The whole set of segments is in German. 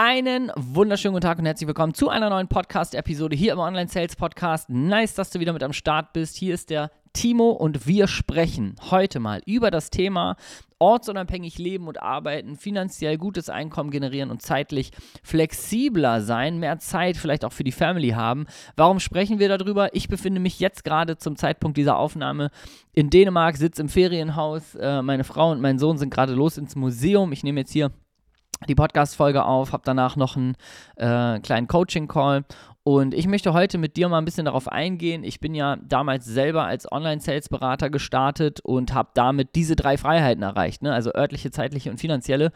Einen wunderschönen guten Tag und herzlich willkommen zu einer neuen Podcast-Episode hier im Online-Sales-Podcast. Nice, dass du wieder mit am Start bist. Hier ist der Timo und wir sprechen heute mal über das Thema ortsunabhängig leben und arbeiten, finanziell gutes Einkommen generieren und zeitlich flexibler sein, mehr Zeit vielleicht auch für die Family haben. Warum sprechen wir darüber? Ich befinde mich jetzt gerade zum Zeitpunkt dieser Aufnahme in Dänemark, sitze im Ferienhaus. Äh, meine Frau und mein Sohn sind gerade los ins Museum. Ich nehme jetzt hier die Podcast-Folge auf, habe danach noch einen äh, kleinen Coaching-Call und ich möchte heute mit dir mal ein bisschen darauf eingehen. Ich bin ja damals selber als Online-Sales-Berater gestartet und habe damit diese drei Freiheiten erreicht, ne? also örtliche, zeitliche und finanzielle.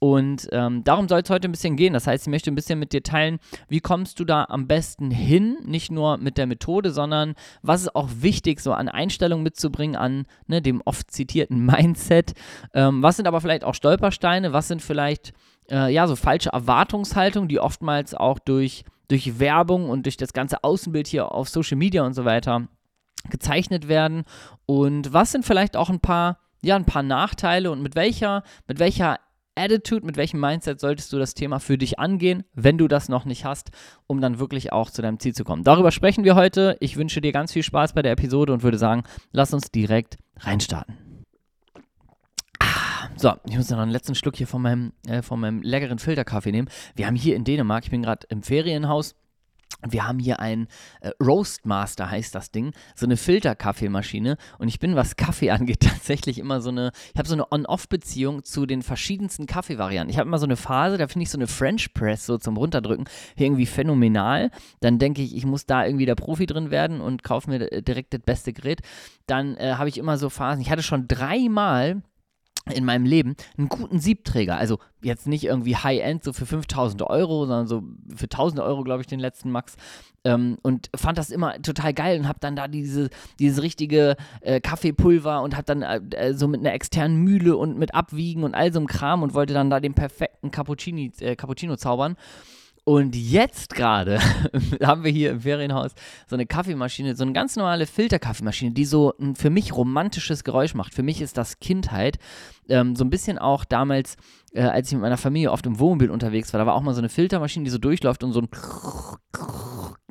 Und ähm, darum soll es heute ein bisschen gehen. Das heißt, ich möchte ein bisschen mit dir teilen, wie kommst du da am besten hin, nicht nur mit der Methode, sondern was ist auch wichtig, so an Einstellungen mitzubringen, an ne, dem oft zitierten Mindset. Ähm, was sind aber vielleicht auch Stolpersteine? Was sind vielleicht äh, ja so falsche Erwartungshaltungen, die oftmals auch durch durch Werbung und durch das ganze Außenbild hier auf Social Media und so weiter gezeichnet werden und was sind vielleicht auch ein paar ja ein paar Nachteile und mit welcher mit welcher Attitude, mit welchem Mindset solltest du das Thema für dich angehen, wenn du das noch nicht hast, um dann wirklich auch zu deinem Ziel zu kommen. Darüber sprechen wir heute. Ich wünsche dir ganz viel Spaß bei der Episode und würde sagen, lass uns direkt reinstarten. So, ich muss noch einen letzten Schluck hier von meinem, äh, von meinem leckeren Filterkaffee nehmen. Wir haben hier in Dänemark, ich bin gerade im Ferienhaus, wir haben hier ein äh, Roastmaster, heißt das Ding, so eine Filterkaffeemaschine. Und ich bin, was Kaffee angeht, tatsächlich immer so eine, ich habe so eine On-Off-Beziehung zu den verschiedensten Kaffeevarianten. Ich habe immer so eine Phase, da finde ich so eine French Press so zum Runterdrücken irgendwie phänomenal. Dann denke ich, ich muss da irgendwie der Profi drin werden und kaufe mir äh, direkt das beste Gerät. Dann äh, habe ich immer so Phasen. Ich hatte schon dreimal in meinem Leben einen guten Siebträger. Also jetzt nicht irgendwie High-End, so für 5000 Euro, sondern so für 1000 Euro, glaube ich, den letzten Max. Ähm, und fand das immer total geil und habe dann da diese, dieses richtige äh, Kaffeepulver und habe dann äh, äh, so mit einer externen Mühle und mit Abwiegen und all so einem Kram und wollte dann da den perfekten Cappuccini, äh, Cappuccino zaubern. Und jetzt gerade haben wir hier im Ferienhaus so eine Kaffeemaschine, so eine ganz normale Filterkaffeemaschine, die so ein für mich romantisches Geräusch macht. Für mich ist das Kindheit. Ähm, so ein bisschen auch damals, äh, als ich mit meiner Familie oft im Wohnmobil unterwegs war, da war auch mal so eine Filtermaschine, die so durchläuft und so ein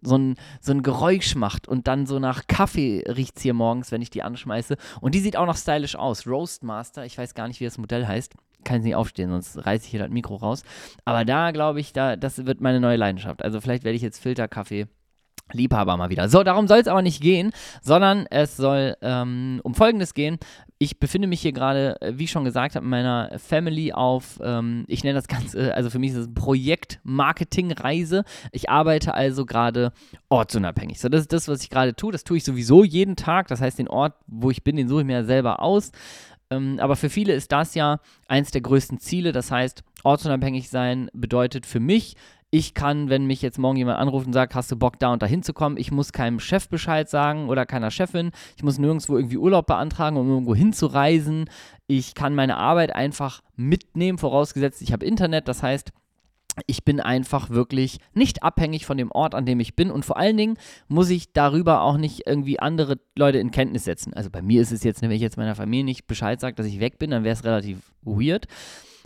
so ein, so ein Geräusch macht und dann so nach Kaffee riecht es hier morgens, wenn ich die anschmeiße. Und die sieht auch noch stylisch aus. Roastmaster, ich weiß gar nicht, wie das Modell heißt kann jetzt nicht aufstehen, sonst reiße ich hier das Mikro raus. Aber da glaube ich, da, das wird meine neue Leidenschaft. Also vielleicht werde ich jetzt Filterkaffee. Liebhaber mal wieder. So, darum soll es aber nicht gehen, sondern es soll ähm, um Folgendes gehen. Ich befinde mich hier gerade, äh, wie schon gesagt habe, in meiner Family auf, ähm, ich nenne das Ganze, also für mich ist es Projekt Marketing-Reise. Ich arbeite also gerade ortsunabhängig. So, das ist das, was ich gerade tue. Das tue ich sowieso jeden Tag. Das heißt, den Ort, wo ich bin, den suche ich mir selber aus. Ähm, aber für viele ist das ja eins der größten Ziele. Das heißt, ortsunabhängig sein bedeutet für mich, ich kann, wenn mich jetzt morgen jemand anruft und sagt, hast du Bock da und da hinzukommen, ich muss keinem Chef Bescheid sagen oder keiner Chefin. Ich muss nirgendwo irgendwie Urlaub beantragen, um irgendwo hinzureisen. Ich kann meine Arbeit einfach mitnehmen, vorausgesetzt, ich habe Internet. Das heißt, ich bin einfach wirklich nicht abhängig von dem Ort, an dem ich bin. Und vor allen Dingen muss ich darüber auch nicht irgendwie andere Leute in Kenntnis setzen. Also bei mir ist es jetzt, wenn ich jetzt meiner Familie nicht Bescheid sage, dass ich weg bin, dann wäre es relativ weird.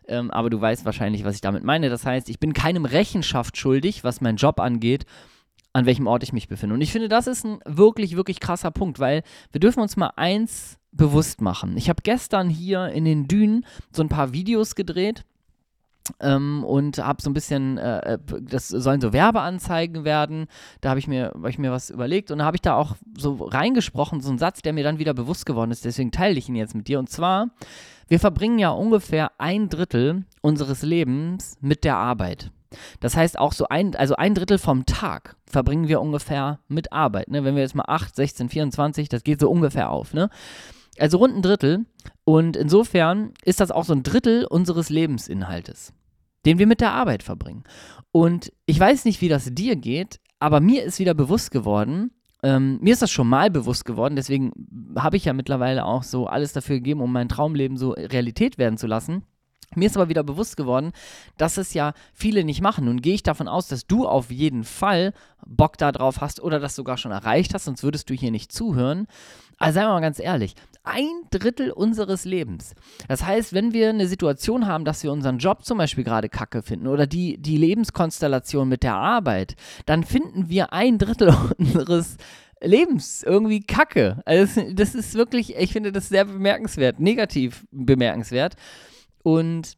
Ähm, aber du weißt wahrscheinlich, was ich damit meine. Das heißt, ich bin keinem Rechenschaft schuldig, was meinen Job angeht, an welchem Ort ich mich befinde. Und ich finde, das ist ein wirklich, wirklich krasser Punkt, weil wir dürfen uns mal eins bewusst machen. Ich habe gestern hier in den Dünen so ein paar Videos gedreht ähm, und habe so ein bisschen, äh, äh, das sollen so Werbeanzeigen werden. Da habe ich, mir, hab ich mir was überlegt und da habe ich da auch so reingesprochen, so einen Satz, der mir dann wieder bewusst geworden ist. Deswegen teile ich ihn jetzt mit dir. Und zwar, wir verbringen ja ungefähr ein Drittel unseres Lebens mit der Arbeit. Das heißt auch so ein, also ein Drittel vom Tag verbringen wir ungefähr mit Arbeit. Ne? Wenn wir jetzt mal 8, 16, 24, das geht so ungefähr auf. Ne? Also rund ein Drittel. Und insofern ist das auch so ein Drittel unseres Lebensinhaltes, den wir mit der Arbeit verbringen. Und ich weiß nicht, wie das dir geht, aber mir ist wieder bewusst geworden, ähm, mir ist das schon mal bewusst geworden, deswegen habe ich ja mittlerweile auch so alles dafür gegeben, um mein Traumleben so Realität werden zu lassen. Mir ist aber wieder bewusst geworden, dass es ja viele nicht machen. Nun gehe ich davon aus, dass du auf jeden Fall Bock darauf hast oder das sogar schon erreicht hast, sonst würdest du hier nicht zuhören. Also seien wir mal ganz ehrlich, ein Drittel unseres Lebens. Das heißt, wenn wir eine Situation haben, dass wir unseren Job zum Beispiel gerade kacke finden oder die, die Lebenskonstellation mit der Arbeit, dann finden wir ein Drittel unseres Lebens irgendwie kacke. Also das ist wirklich, ich finde das sehr bemerkenswert, negativ bemerkenswert. Und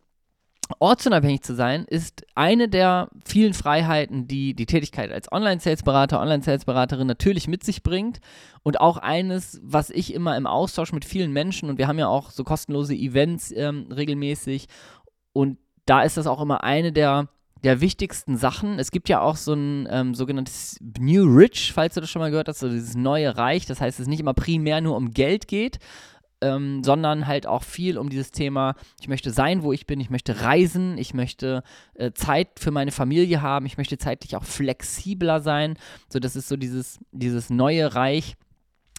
ortsunabhängig zu sein, ist eine der vielen Freiheiten, die die Tätigkeit als Online-Sales-Berater, Online-Sales-Beraterin natürlich mit sich bringt. Und auch eines, was ich immer im Austausch mit vielen Menschen, und wir haben ja auch so kostenlose Events ähm, regelmäßig, und da ist das auch immer eine der der wichtigsten Sachen. Es gibt ja auch so ein ähm, sogenanntes New Rich, falls du das schon mal gehört hast, so dieses neue Reich. Das heißt, es nicht immer primär nur um Geld geht, ähm, sondern halt auch viel um dieses Thema, ich möchte sein, wo ich bin, ich möchte reisen, ich möchte äh, Zeit für meine Familie haben, ich möchte zeitlich auch flexibler sein. So, das ist so dieses, dieses neue Reich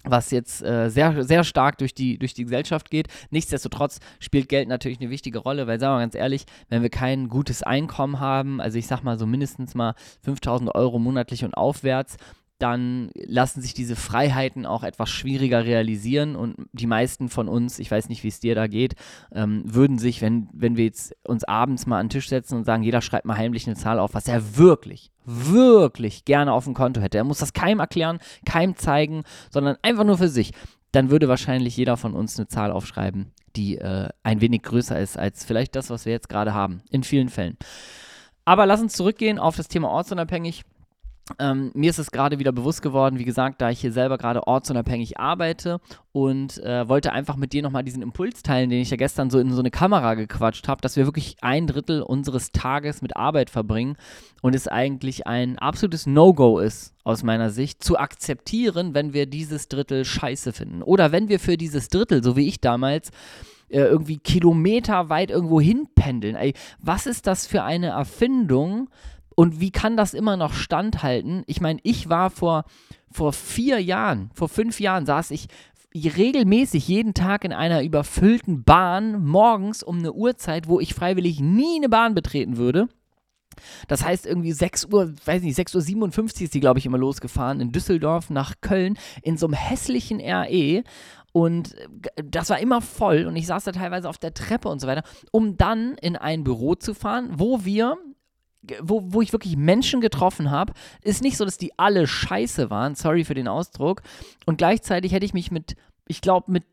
was jetzt äh, sehr, sehr stark durch die, durch die Gesellschaft geht. Nichtsdestotrotz spielt Geld natürlich eine wichtige Rolle, weil, sagen wir ganz ehrlich, wenn wir kein gutes Einkommen haben, also ich sag mal so mindestens mal 5000 Euro monatlich und aufwärts, dann lassen sich diese Freiheiten auch etwas schwieriger realisieren und die meisten von uns, ich weiß nicht, wie es dir da geht, ähm, würden sich, wenn, wenn wir jetzt uns abends mal an den Tisch setzen und sagen, jeder schreibt mal heimlich eine Zahl auf, was er wirklich, wirklich gerne auf dem Konto hätte. Er muss das keinem erklären, keinem zeigen, sondern einfach nur für sich. Dann würde wahrscheinlich jeder von uns eine Zahl aufschreiben, die äh, ein wenig größer ist als vielleicht das, was wir jetzt gerade haben. In vielen Fällen. Aber lass uns zurückgehen auf das Thema ortsunabhängig. Ähm, mir ist es gerade wieder bewusst geworden, wie gesagt, da ich hier selber gerade ortsunabhängig arbeite und äh, wollte einfach mit dir nochmal diesen Impuls teilen, den ich ja gestern so in so eine Kamera gequatscht habe, dass wir wirklich ein Drittel unseres Tages mit Arbeit verbringen und es eigentlich ein absolutes No-Go ist, aus meiner Sicht, zu akzeptieren, wenn wir dieses Drittel scheiße finden. Oder wenn wir für dieses Drittel, so wie ich damals, äh, irgendwie kilometerweit irgendwo hinpendeln. Ey, was ist das für eine Erfindung, und wie kann das immer noch standhalten? Ich meine, ich war vor, vor vier Jahren, vor fünf Jahren saß ich regelmäßig jeden Tag in einer überfüllten Bahn morgens um eine Uhrzeit, wo ich freiwillig nie eine Bahn betreten würde. Das heißt, irgendwie 6 Uhr, weiß nicht, 6 Uhr 57 ist die, glaube ich, immer losgefahren in Düsseldorf nach Köln in so einem hässlichen RE. Und das war immer voll und ich saß da teilweise auf der Treppe und so weiter, um dann in ein Büro zu fahren, wo wir wo, wo ich wirklich Menschen getroffen habe, ist nicht so, dass die alle scheiße waren, sorry für den Ausdruck. Und gleichzeitig hätte ich mich mit, ich glaube, mit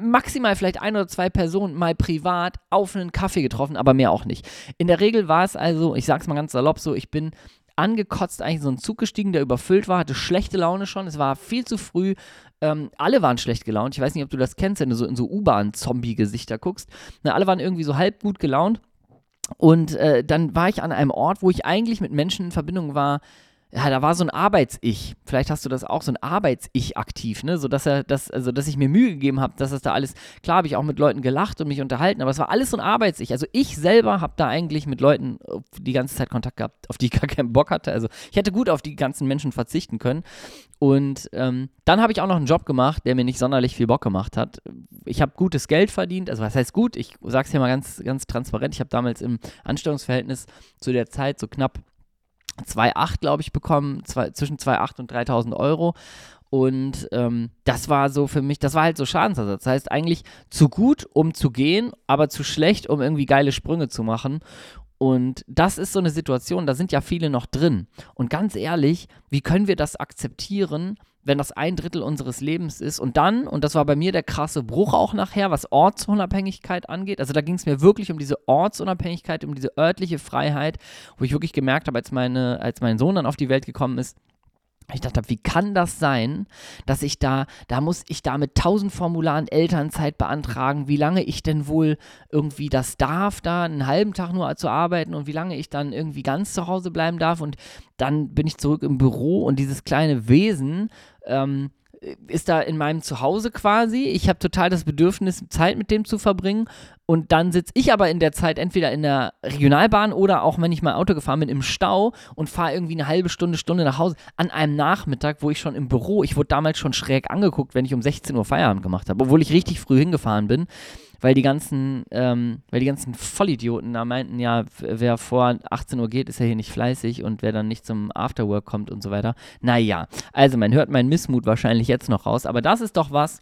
maximal vielleicht ein oder zwei Personen mal privat auf einen Kaffee getroffen, aber mehr auch nicht. In der Regel war es also, ich sag's mal ganz salopp so, ich bin angekotzt eigentlich so einen Zug gestiegen, der überfüllt war, hatte schlechte Laune schon, es war viel zu früh, ähm, alle waren schlecht gelaunt. Ich weiß nicht, ob du das kennst, wenn du so in so U-Bahn-Zombie-Gesichter guckst. Na, alle waren irgendwie so halb gut gelaunt. Und äh, dann war ich an einem Ort, wo ich eigentlich mit Menschen in Verbindung war, ja, da war so ein Arbeits-Ich. Vielleicht hast du das auch, so ein Arbeits-Ich aktiv, ne? So dass er, das, also dass ich mir Mühe gegeben habe, dass das da alles, klar habe ich auch mit Leuten gelacht und mich unterhalten, aber es war alles so ein Arbeits-Ich. Also ich selber habe da eigentlich mit Leuten die ganze Zeit Kontakt gehabt, auf die ich gar keinen Bock hatte. Also ich hätte gut auf die ganzen Menschen verzichten können. Und ähm, dann habe ich auch noch einen Job gemacht, der mir nicht sonderlich viel Bock gemacht hat. Ich habe gutes Geld verdient, also was heißt gut? Ich sage es hier mal ganz, ganz transparent. Ich habe damals im Anstellungsverhältnis zu der Zeit so knapp 2,8, glaube ich, bekommen, zwei, zwischen 2,8 und 3.000 Euro. Und ähm, das war so für mich, das war halt so Schadensersatz. Das heißt eigentlich zu gut, um zu gehen, aber zu schlecht, um irgendwie geile Sprünge zu machen. Und das ist so eine Situation, da sind ja viele noch drin. Und ganz ehrlich, wie können wir das akzeptieren, wenn das ein Drittel unseres Lebens ist. Und dann, und das war bei mir der krasse Bruch auch nachher, was Ortsunabhängigkeit angeht. Also da ging es mir wirklich um diese Ortsunabhängigkeit, um diese örtliche Freiheit, wo ich wirklich gemerkt habe, als, meine, als mein Sohn dann auf die Welt gekommen ist, ich dachte, wie kann das sein, dass ich da, da muss ich da mit tausend Formularen Elternzeit beantragen, wie lange ich denn wohl irgendwie das darf, da einen halben Tag nur zu arbeiten und wie lange ich dann irgendwie ganz zu Hause bleiben darf. Und dann bin ich zurück im Büro und dieses kleine Wesen, ähm, ist da in meinem Zuhause quasi. Ich habe total das Bedürfnis, Zeit mit dem zu verbringen. Und dann sitze ich aber in der Zeit entweder in der Regionalbahn oder auch, wenn ich mal Auto gefahren bin, im Stau und fahre irgendwie eine halbe Stunde, Stunde nach Hause an einem Nachmittag, wo ich schon im Büro, ich wurde damals schon schräg angeguckt, wenn ich um 16 Uhr Feierabend gemacht habe, obwohl ich richtig früh hingefahren bin weil die ganzen, ähm, weil die ganzen Vollidioten da meinten, ja, wer vor 18 Uhr geht, ist ja hier nicht fleißig und wer dann nicht zum Afterwork kommt und so weiter. Naja, also man hört meinen Missmut wahrscheinlich jetzt noch raus, aber das ist doch was,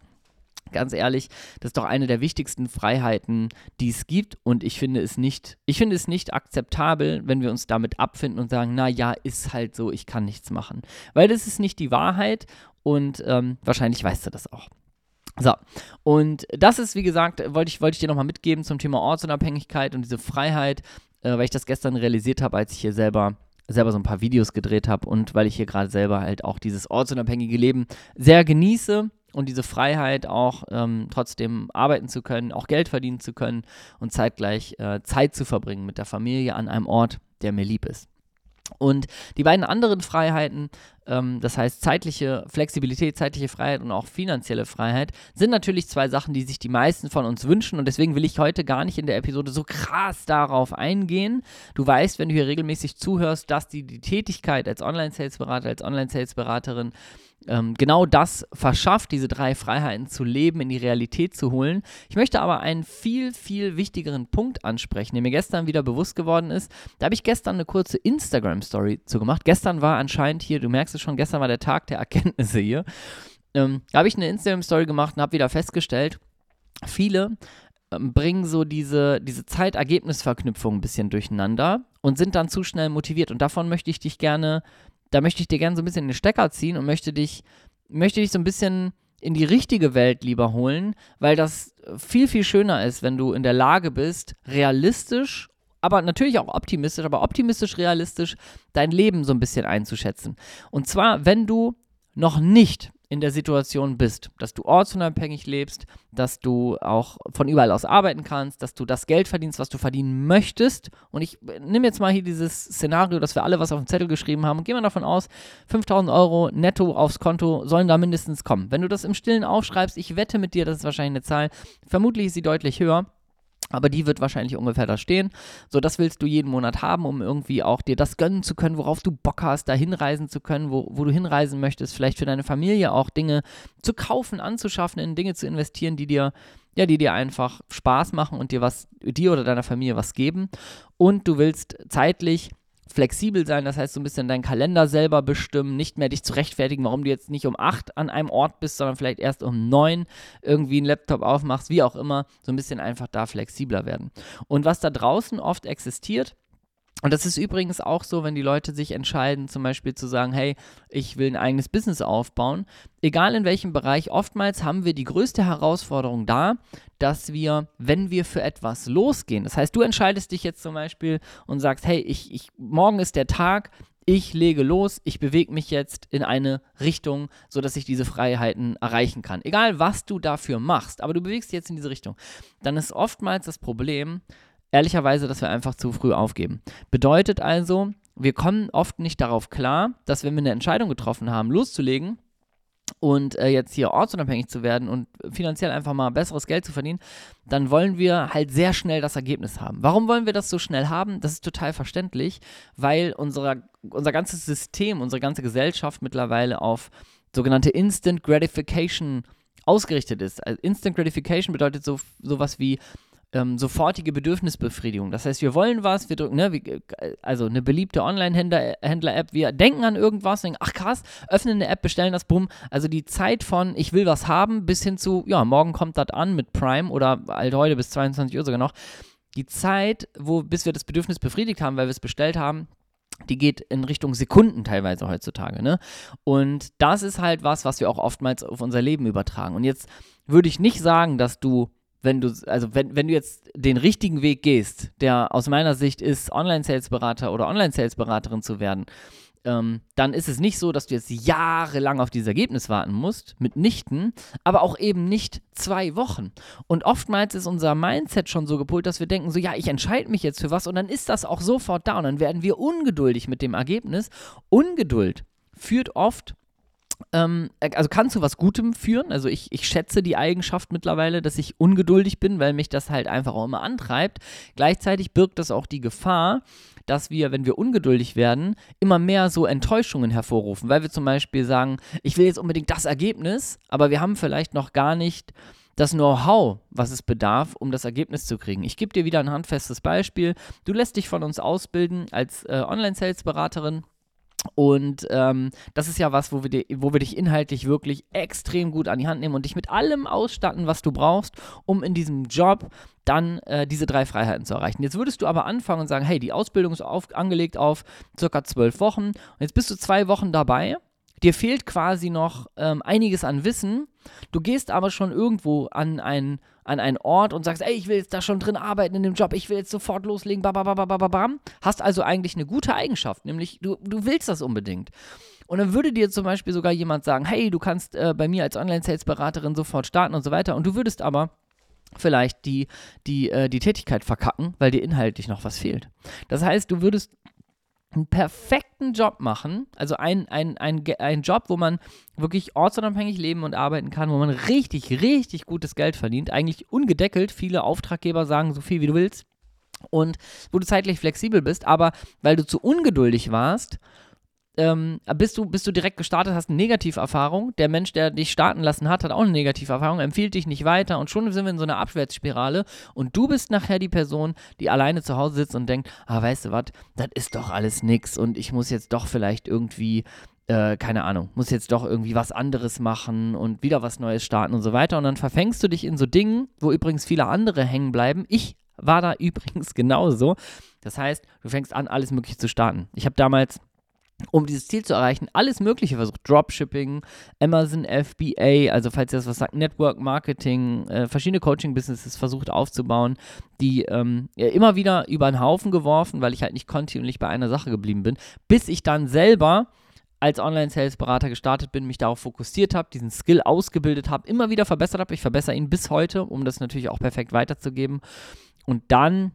ganz ehrlich, das ist doch eine der wichtigsten Freiheiten, die es gibt. Und ich finde es nicht, ich finde es nicht akzeptabel, wenn wir uns damit abfinden und sagen, na ja, ist halt so, ich kann nichts machen. Weil das ist nicht die Wahrheit und ähm, wahrscheinlich weißt du das auch. So, und das ist, wie gesagt, wollte ich, wollte ich dir nochmal mitgeben zum Thema Ortsunabhängigkeit und diese Freiheit, äh, weil ich das gestern realisiert habe, als ich hier selber selber so ein paar Videos gedreht habe und weil ich hier gerade selber halt auch dieses ortsunabhängige Leben sehr genieße und diese Freiheit auch ähm, trotzdem arbeiten zu können, auch Geld verdienen zu können und zeitgleich äh, Zeit zu verbringen mit der Familie an einem Ort, der mir lieb ist. Und die beiden anderen Freiheiten, ähm, das heißt zeitliche Flexibilität, zeitliche Freiheit und auch finanzielle Freiheit, sind natürlich zwei Sachen, die sich die meisten von uns wünschen. Und deswegen will ich heute gar nicht in der Episode so krass darauf eingehen. Du weißt, wenn du hier regelmäßig zuhörst, dass die, die Tätigkeit als Online-Sales-Berater, als Online-Sales-Beraterin ähm, genau das verschafft, diese drei Freiheiten zu leben, in die Realität zu holen. Ich möchte aber einen viel, viel wichtigeren Punkt ansprechen, der mir gestern wieder bewusst geworden ist. Da habe ich gestern eine kurze Instagram-Story zu gemacht. Gestern war anscheinend hier, du merkst es schon, gestern war der Tag der Erkenntnisse hier. Ähm, da habe ich eine Instagram-Story gemacht und habe wieder festgestellt, viele ähm, bringen so diese, diese Zeitergebnisverknüpfung ein bisschen durcheinander und sind dann zu schnell motiviert. Und davon möchte ich dich gerne da möchte ich dir gerne so ein bisschen in den Stecker ziehen und möchte dich, möchte dich so ein bisschen in die richtige Welt lieber holen, weil das viel, viel schöner ist, wenn du in der Lage bist, realistisch, aber natürlich auch optimistisch, aber optimistisch realistisch dein Leben so ein bisschen einzuschätzen. Und zwar, wenn du noch nicht in der Situation bist, dass du ortsunabhängig lebst, dass du auch von überall aus arbeiten kannst, dass du das Geld verdienst, was du verdienen möchtest. Und ich nehme jetzt mal hier dieses Szenario, dass wir alle was auf dem Zettel geschrieben haben gehen wir davon aus, 5000 Euro netto aufs Konto sollen da mindestens kommen. Wenn du das im Stillen aufschreibst, ich wette mit dir, das ist wahrscheinlich eine Zahl, vermutlich ist sie deutlich höher. Aber die wird wahrscheinlich ungefähr da stehen. So, das willst du jeden Monat haben, um irgendwie auch dir das gönnen zu können, worauf du Bock hast, da hinreisen zu können, wo, wo du hinreisen möchtest, vielleicht für deine Familie auch Dinge zu kaufen, anzuschaffen, in Dinge zu investieren, die dir, ja, die dir einfach Spaß machen und dir was, dir oder deiner Familie was geben. Und du willst zeitlich flexibel sein, das heißt so ein bisschen deinen Kalender selber bestimmen, nicht mehr dich zu rechtfertigen, warum du jetzt nicht um 8 an einem Ort bist, sondern vielleicht erst um 9 irgendwie einen Laptop aufmachst, wie auch immer, so ein bisschen einfach da flexibler werden. Und was da draußen oft existiert, und das ist übrigens auch so, wenn die Leute sich entscheiden, zum Beispiel zu sagen, hey, ich will ein eigenes Business aufbauen. Egal in welchem Bereich, oftmals haben wir die größte Herausforderung da, dass wir, wenn wir für etwas losgehen, das heißt, du entscheidest dich jetzt zum Beispiel und sagst, hey, ich, ich, morgen ist der Tag, ich lege los, ich bewege mich jetzt in eine Richtung, sodass ich diese Freiheiten erreichen kann. Egal, was du dafür machst, aber du bewegst dich jetzt in diese Richtung. Dann ist oftmals das Problem, ehrlicherweise, dass wir einfach zu früh aufgeben. Bedeutet also, wir kommen oft nicht darauf klar, dass wenn wir eine Entscheidung getroffen haben, loszulegen und äh, jetzt hier ortsunabhängig zu werden und finanziell einfach mal besseres Geld zu verdienen, dann wollen wir halt sehr schnell das Ergebnis haben. Warum wollen wir das so schnell haben? Das ist total verständlich, weil unser, unser ganzes System, unsere ganze Gesellschaft mittlerweile auf sogenannte Instant Gratification ausgerichtet ist. Also Instant Gratification bedeutet so sowas wie ähm, sofortige Bedürfnisbefriedigung. Das heißt, wir wollen was, wir drücken, ne, wie, äh, also eine beliebte Online-Händler-App, wir denken an irgendwas, denken, ach krass, öffnen eine App, bestellen das, bumm. Also die Zeit von, ich will was haben, bis hin zu, ja, morgen kommt das an mit Prime oder halt heute bis 22 Uhr sogar noch. Die Zeit, wo, bis wir das Bedürfnis befriedigt haben, weil wir es bestellt haben, die geht in Richtung Sekunden teilweise heutzutage, ne? Und das ist halt was, was wir auch oftmals auf unser Leben übertragen. Und jetzt würde ich nicht sagen, dass du wenn du, also wenn, wenn du jetzt den richtigen Weg gehst, der aus meiner Sicht ist, Online-Sales-Berater oder Online-Sales-Beraterin zu werden, ähm, dann ist es nicht so, dass du jetzt jahrelang auf dieses Ergebnis warten musst, mitnichten, aber auch eben nicht zwei Wochen. Und oftmals ist unser Mindset schon so gepolt, dass wir denken, so ja, ich entscheide mich jetzt für was und dann ist das auch sofort da und dann werden wir ungeduldig mit dem Ergebnis. Ungeduld führt oft ähm, also kann zu was Gutem führen. Also ich, ich schätze die Eigenschaft mittlerweile, dass ich ungeduldig bin, weil mich das halt einfach auch immer antreibt. Gleichzeitig birgt das auch die Gefahr, dass wir, wenn wir ungeduldig werden, immer mehr so Enttäuschungen hervorrufen, weil wir zum Beispiel sagen, ich will jetzt unbedingt das Ergebnis, aber wir haben vielleicht noch gar nicht das Know-how, was es bedarf, um das Ergebnis zu kriegen. Ich gebe dir wieder ein handfestes Beispiel. Du lässt dich von uns ausbilden als äh, Online-Sales-Beraterin. Und ähm, das ist ja was, wo wir, dir, wo wir dich inhaltlich wirklich extrem gut an die Hand nehmen und dich mit allem ausstatten, was du brauchst, um in diesem Job dann äh, diese drei Freiheiten zu erreichen. Jetzt würdest du aber anfangen und sagen, hey, die Ausbildung ist auf, angelegt auf circa zwölf Wochen und jetzt bist du zwei Wochen dabei dir fehlt quasi noch ähm, einiges an Wissen. Du gehst aber schon irgendwo an, ein, an einen Ort und sagst, ey, ich will jetzt da schon drin arbeiten in dem Job, ich will jetzt sofort loslegen, babababababam. Hast also eigentlich eine gute Eigenschaft, nämlich du, du willst das unbedingt. Und dann würde dir zum Beispiel sogar jemand sagen, hey, du kannst äh, bei mir als Online-Sales-Beraterin sofort starten und so weiter. Und du würdest aber vielleicht die, die, äh, die Tätigkeit verkacken, weil dir inhaltlich noch was fehlt. Das heißt, du würdest einen perfekten Job machen, also ein, ein, ein, ein Job, wo man wirklich ortsunabhängig leben und arbeiten kann, wo man richtig, richtig gutes Geld verdient, eigentlich ungedeckelt. Viele Auftraggeber sagen so viel, wie du willst. Und wo du zeitlich flexibel bist, aber weil du zu ungeduldig warst, ähm, bist, du, bist du direkt gestartet, hast eine Negativerfahrung. Der Mensch, der dich starten lassen hat, hat auch eine Negativerfahrung, empfiehlt dich nicht weiter und schon sind wir in so einer Abwärtsspirale und du bist nachher die Person, die alleine zu Hause sitzt und denkt, ah, weißt du was, das ist doch alles nix und ich muss jetzt doch vielleicht irgendwie äh, keine Ahnung, muss jetzt doch irgendwie was anderes machen und wieder was Neues starten und so weiter. Und dann verfängst du dich in so Dingen, wo übrigens viele andere hängen bleiben. Ich war da übrigens genauso. Das heißt, du fängst an, alles Mögliche zu starten. Ich habe damals um dieses Ziel zu erreichen, alles Mögliche versucht. Dropshipping, Amazon FBA, also falls ihr das was sagt, Network Marketing, äh, verschiedene Coaching-Businesses versucht aufzubauen, die ähm, immer wieder über den Haufen geworfen, weil ich halt nicht kontinuierlich bei einer Sache geblieben bin, bis ich dann selber als Online-Sales-Berater gestartet bin, mich darauf fokussiert habe, diesen Skill ausgebildet habe, immer wieder verbessert habe. Ich verbessere ihn bis heute, um das natürlich auch perfekt weiterzugeben. Und dann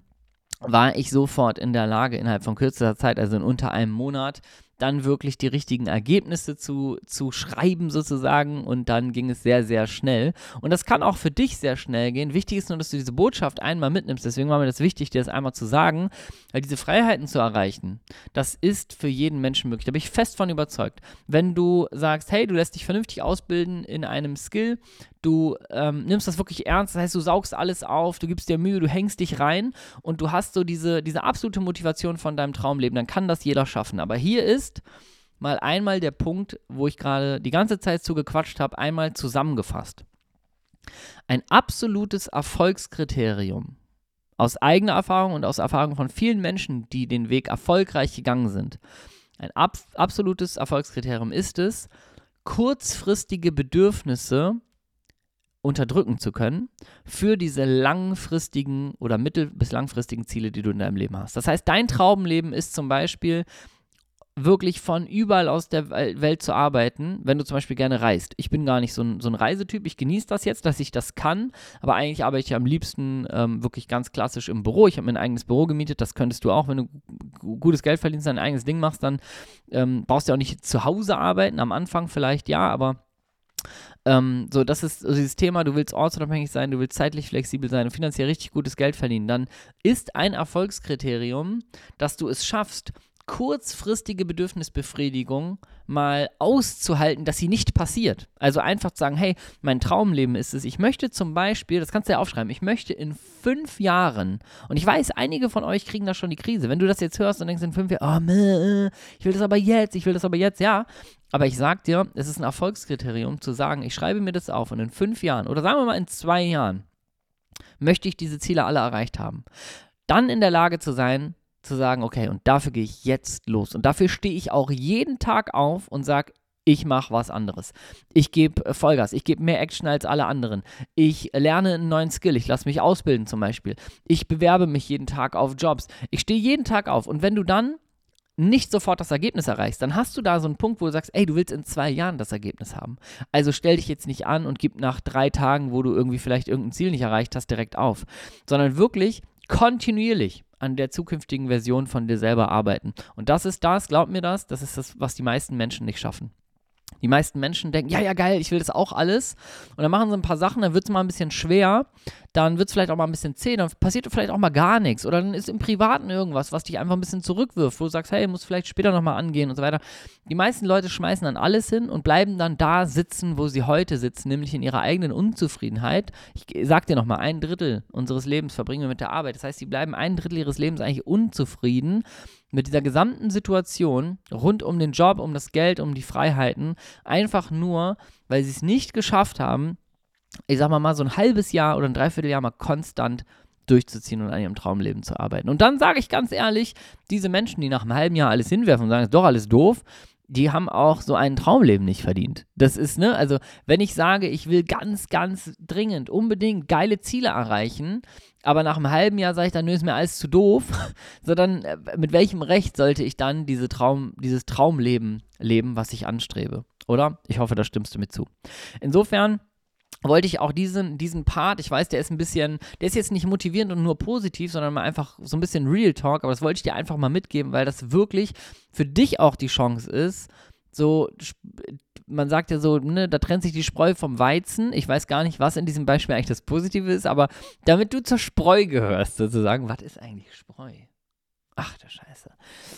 war ich sofort in der Lage, innerhalb von kürzester Zeit, also in unter einem Monat, dann wirklich die richtigen Ergebnisse zu, zu schreiben sozusagen und dann ging es sehr, sehr schnell. Und das kann auch für dich sehr schnell gehen. Wichtig ist nur, dass du diese Botschaft einmal mitnimmst. Deswegen war mir das wichtig, dir das einmal zu sagen, weil diese Freiheiten zu erreichen, das ist für jeden Menschen möglich. Da bin ich fest von überzeugt. Wenn du sagst, hey, du lässt dich vernünftig ausbilden in einem Skill, du ähm, nimmst das wirklich ernst, das heißt, du saugst alles auf, du gibst dir Mühe, du hängst dich rein und du hast so diese, diese absolute Motivation von deinem Traumleben, dann kann das jeder schaffen. Aber hier ist mal einmal der Punkt, wo ich gerade die ganze Zeit zu gequatscht habe, einmal zusammengefasst. Ein absolutes Erfolgskriterium aus eigener Erfahrung und aus Erfahrung von vielen Menschen, die den Weg erfolgreich gegangen sind. Ein ab absolutes Erfolgskriterium ist es, kurzfristige Bedürfnisse unterdrücken zu können für diese langfristigen oder mittel- bis langfristigen Ziele, die du in deinem Leben hast. Das heißt, dein Traumleben ist zum Beispiel, wirklich von überall aus der Welt zu arbeiten, wenn du zum Beispiel gerne reist. Ich bin gar nicht so ein, so ein Reisetyp, ich genieße das jetzt, dass ich das kann, aber eigentlich arbeite ich am liebsten ähm, wirklich ganz klassisch im Büro. Ich habe mir ein eigenes Büro gemietet, das könntest du auch, wenn du gutes Geld verdienst, dein eigenes Ding machst, dann ähm, brauchst du auch nicht zu Hause arbeiten, am Anfang vielleicht ja, aber ähm, so, das ist also dieses Thema, du willst ortsunabhängig sein, du willst zeitlich flexibel sein und finanziell richtig gutes Geld verdienen, dann ist ein Erfolgskriterium, dass du es schaffst, kurzfristige Bedürfnisbefriedigung mal auszuhalten, dass sie nicht passiert. Also einfach zu sagen, hey, mein Traumleben ist es, ich möchte zum Beispiel, das kannst du ja aufschreiben, ich möchte in fünf Jahren, und ich weiß, einige von euch kriegen da schon die Krise, wenn du das jetzt hörst und denkst in fünf Jahren, oh, ich will das aber jetzt, ich will das aber jetzt, ja, aber ich sag dir, es ist ein Erfolgskriterium zu sagen, ich schreibe mir das auf und in fünf Jahren oder sagen wir mal in zwei Jahren möchte ich diese Ziele alle erreicht haben. Dann in der Lage zu sein, zu sagen, okay, und dafür gehe ich jetzt los. Und dafür stehe ich auch jeden Tag auf und sage, ich mache was anderes. Ich gebe äh, Vollgas, ich gebe mehr Action als alle anderen. Ich lerne einen neuen Skill, ich lasse mich ausbilden zum Beispiel. Ich bewerbe mich jeden Tag auf Jobs. Ich stehe jeden Tag auf. Und wenn du dann nicht sofort das Ergebnis erreichst, dann hast du da so einen Punkt, wo du sagst, ey, du willst in zwei Jahren das Ergebnis haben. Also stell dich jetzt nicht an und gib nach drei Tagen, wo du irgendwie vielleicht irgendein Ziel nicht erreicht hast, direkt auf. Sondern wirklich kontinuierlich an der zukünftigen Version von dir selber arbeiten. Und das ist das, glaub mir das, das ist das, was die meisten Menschen nicht schaffen. Die meisten Menschen denken, ja, ja, geil, ich will das auch alles. Und dann machen sie ein paar Sachen, dann wird es mal ein bisschen schwer, dann wird es vielleicht auch mal ein bisschen zäh, dann passiert vielleicht auch mal gar nichts. Oder dann ist im Privaten irgendwas, was dich einfach ein bisschen zurückwirft, wo du sagst, hey, muss vielleicht später nochmal angehen und so weiter. Die meisten Leute schmeißen dann alles hin und bleiben dann da sitzen, wo sie heute sitzen, nämlich in ihrer eigenen Unzufriedenheit. Ich sag dir nochmal, ein Drittel unseres Lebens verbringen wir mit der Arbeit. Das heißt, sie bleiben ein Drittel ihres Lebens eigentlich unzufrieden mit dieser gesamten Situation rund um den Job, um das Geld, um die Freiheiten, einfach nur, weil sie es nicht geschafft haben, ich sag mal mal so ein halbes Jahr oder ein Dreivierteljahr mal konstant durchzuziehen und an ihrem Traumleben zu arbeiten. Und dann sage ich ganz ehrlich, diese Menschen, die nach einem halben Jahr alles hinwerfen und sagen, ist doch alles doof, die haben auch so ein Traumleben nicht verdient. Das ist, ne, also wenn ich sage, ich will ganz, ganz dringend, unbedingt geile Ziele erreichen, aber nach einem halben Jahr sage ich dann, nö, ist mir alles zu doof, sondern äh, mit welchem Recht sollte ich dann diese Traum, dieses Traumleben leben, was ich anstrebe? Oder? Ich hoffe, da stimmst du mir zu. Insofern wollte ich auch diesen, diesen Part, ich weiß, der ist ein bisschen, der ist jetzt nicht motivierend und nur positiv, sondern mal einfach so ein bisschen Real Talk, aber das wollte ich dir einfach mal mitgeben, weil das wirklich für dich auch die Chance ist, so, man sagt ja so, ne, da trennt sich die Spreu vom Weizen. Ich weiß gar nicht, was in diesem Beispiel eigentlich das Positive ist, aber damit du zur Spreu gehörst, sozusagen, was ist eigentlich Spreu? Ach du Scheiße.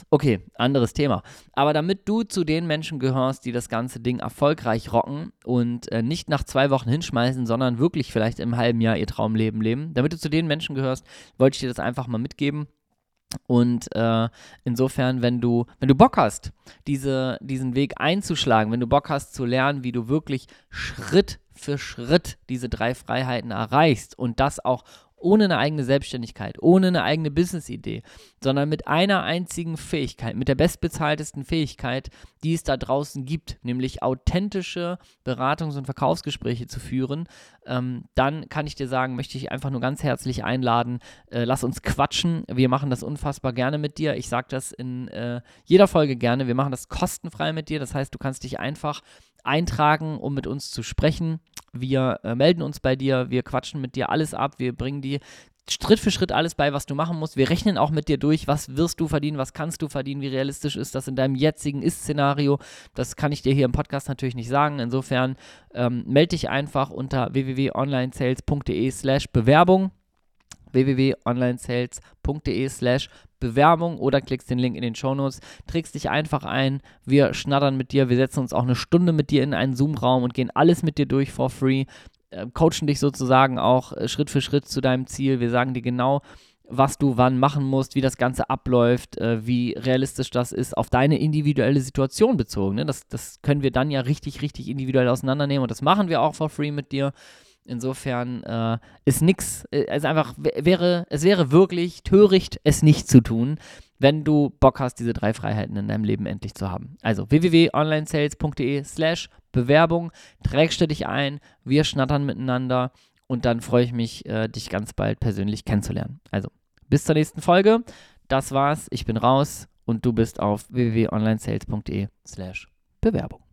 Okay, anderes Thema. Aber damit du zu den Menschen gehörst, die das ganze Ding erfolgreich rocken und äh, nicht nach zwei Wochen hinschmeißen, sondern wirklich vielleicht im halben Jahr ihr Traumleben leben, damit du zu den Menschen gehörst, wollte ich dir das einfach mal mitgeben. Und äh, insofern, wenn du, wenn du Bock hast, diese, diesen Weg einzuschlagen, wenn du Bock hast zu lernen, wie du wirklich Schritt für Schritt diese drei Freiheiten erreichst und das auch ohne eine eigene Selbstständigkeit, ohne eine eigene Business-Idee, sondern mit einer einzigen Fähigkeit, mit der bestbezahltesten Fähigkeit, die es da draußen gibt, nämlich authentische Beratungs- und Verkaufsgespräche zu führen, ähm, dann kann ich dir sagen, möchte ich einfach nur ganz herzlich einladen, äh, lass uns quatschen. Wir machen das unfassbar gerne mit dir. Ich sage das in äh, jeder Folge gerne. Wir machen das kostenfrei mit dir. Das heißt, du kannst dich einfach eintragen, um mit uns zu sprechen. Wir äh, melden uns bei dir, wir quatschen mit dir alles ab, wir bringen dir Schritt für Schritt alles bei, was du machen musst. Wir rechnen auch mit dir durch, was wirst du verdienen, was kannst du verdienen, wie realistisch ist das in deinem jetzigen Ist-Szenario. Das kann ich dir hier im Podcast natürlich nicht sagen. Insofern ähm, melde dich einfach unter www.onlinesales.de slash Bewerbung www.onlinesales.de slash Bewerbung oder klickst den Link in den Shownotes, trägst dich einfach ein, wir schnattern mit dir, wir setzen uns auch eine Stunde mit dir in einen Zoom-Raum und gehen alles mit dir durch for free, äh, coachen dich sozusagen auch äh, Schritt für Schritt zu deinem Ziel, wir sagen dir genau, was du wann machen musst, wie das Ganze abläuft, äh, wie realistisch das ist, auf deine individuelle Situation bezogen. Ne? Das, das können wir dann ja richtig, richtig individuell auseinandernehmen und das machen wir auch for free mit dir. Insofern äh, ist nichts, also einfach wäre, es wäre wirklich töricht, es nicht zu tun, wenn du Bock hast, diese drei Freiheiten in deinem Leben endlich zu haben. Also www.onlinesales.de slash Bewerbung, trägst du dich ein, wir schnattern miteinander und dann freue ich mich, äh, dich ganz bald persönlich kennenzulernen. Also bis zur nächsten Folge. Das war's, ich bin raus und du bist auf www.onlinesales.de slash Bewerbung.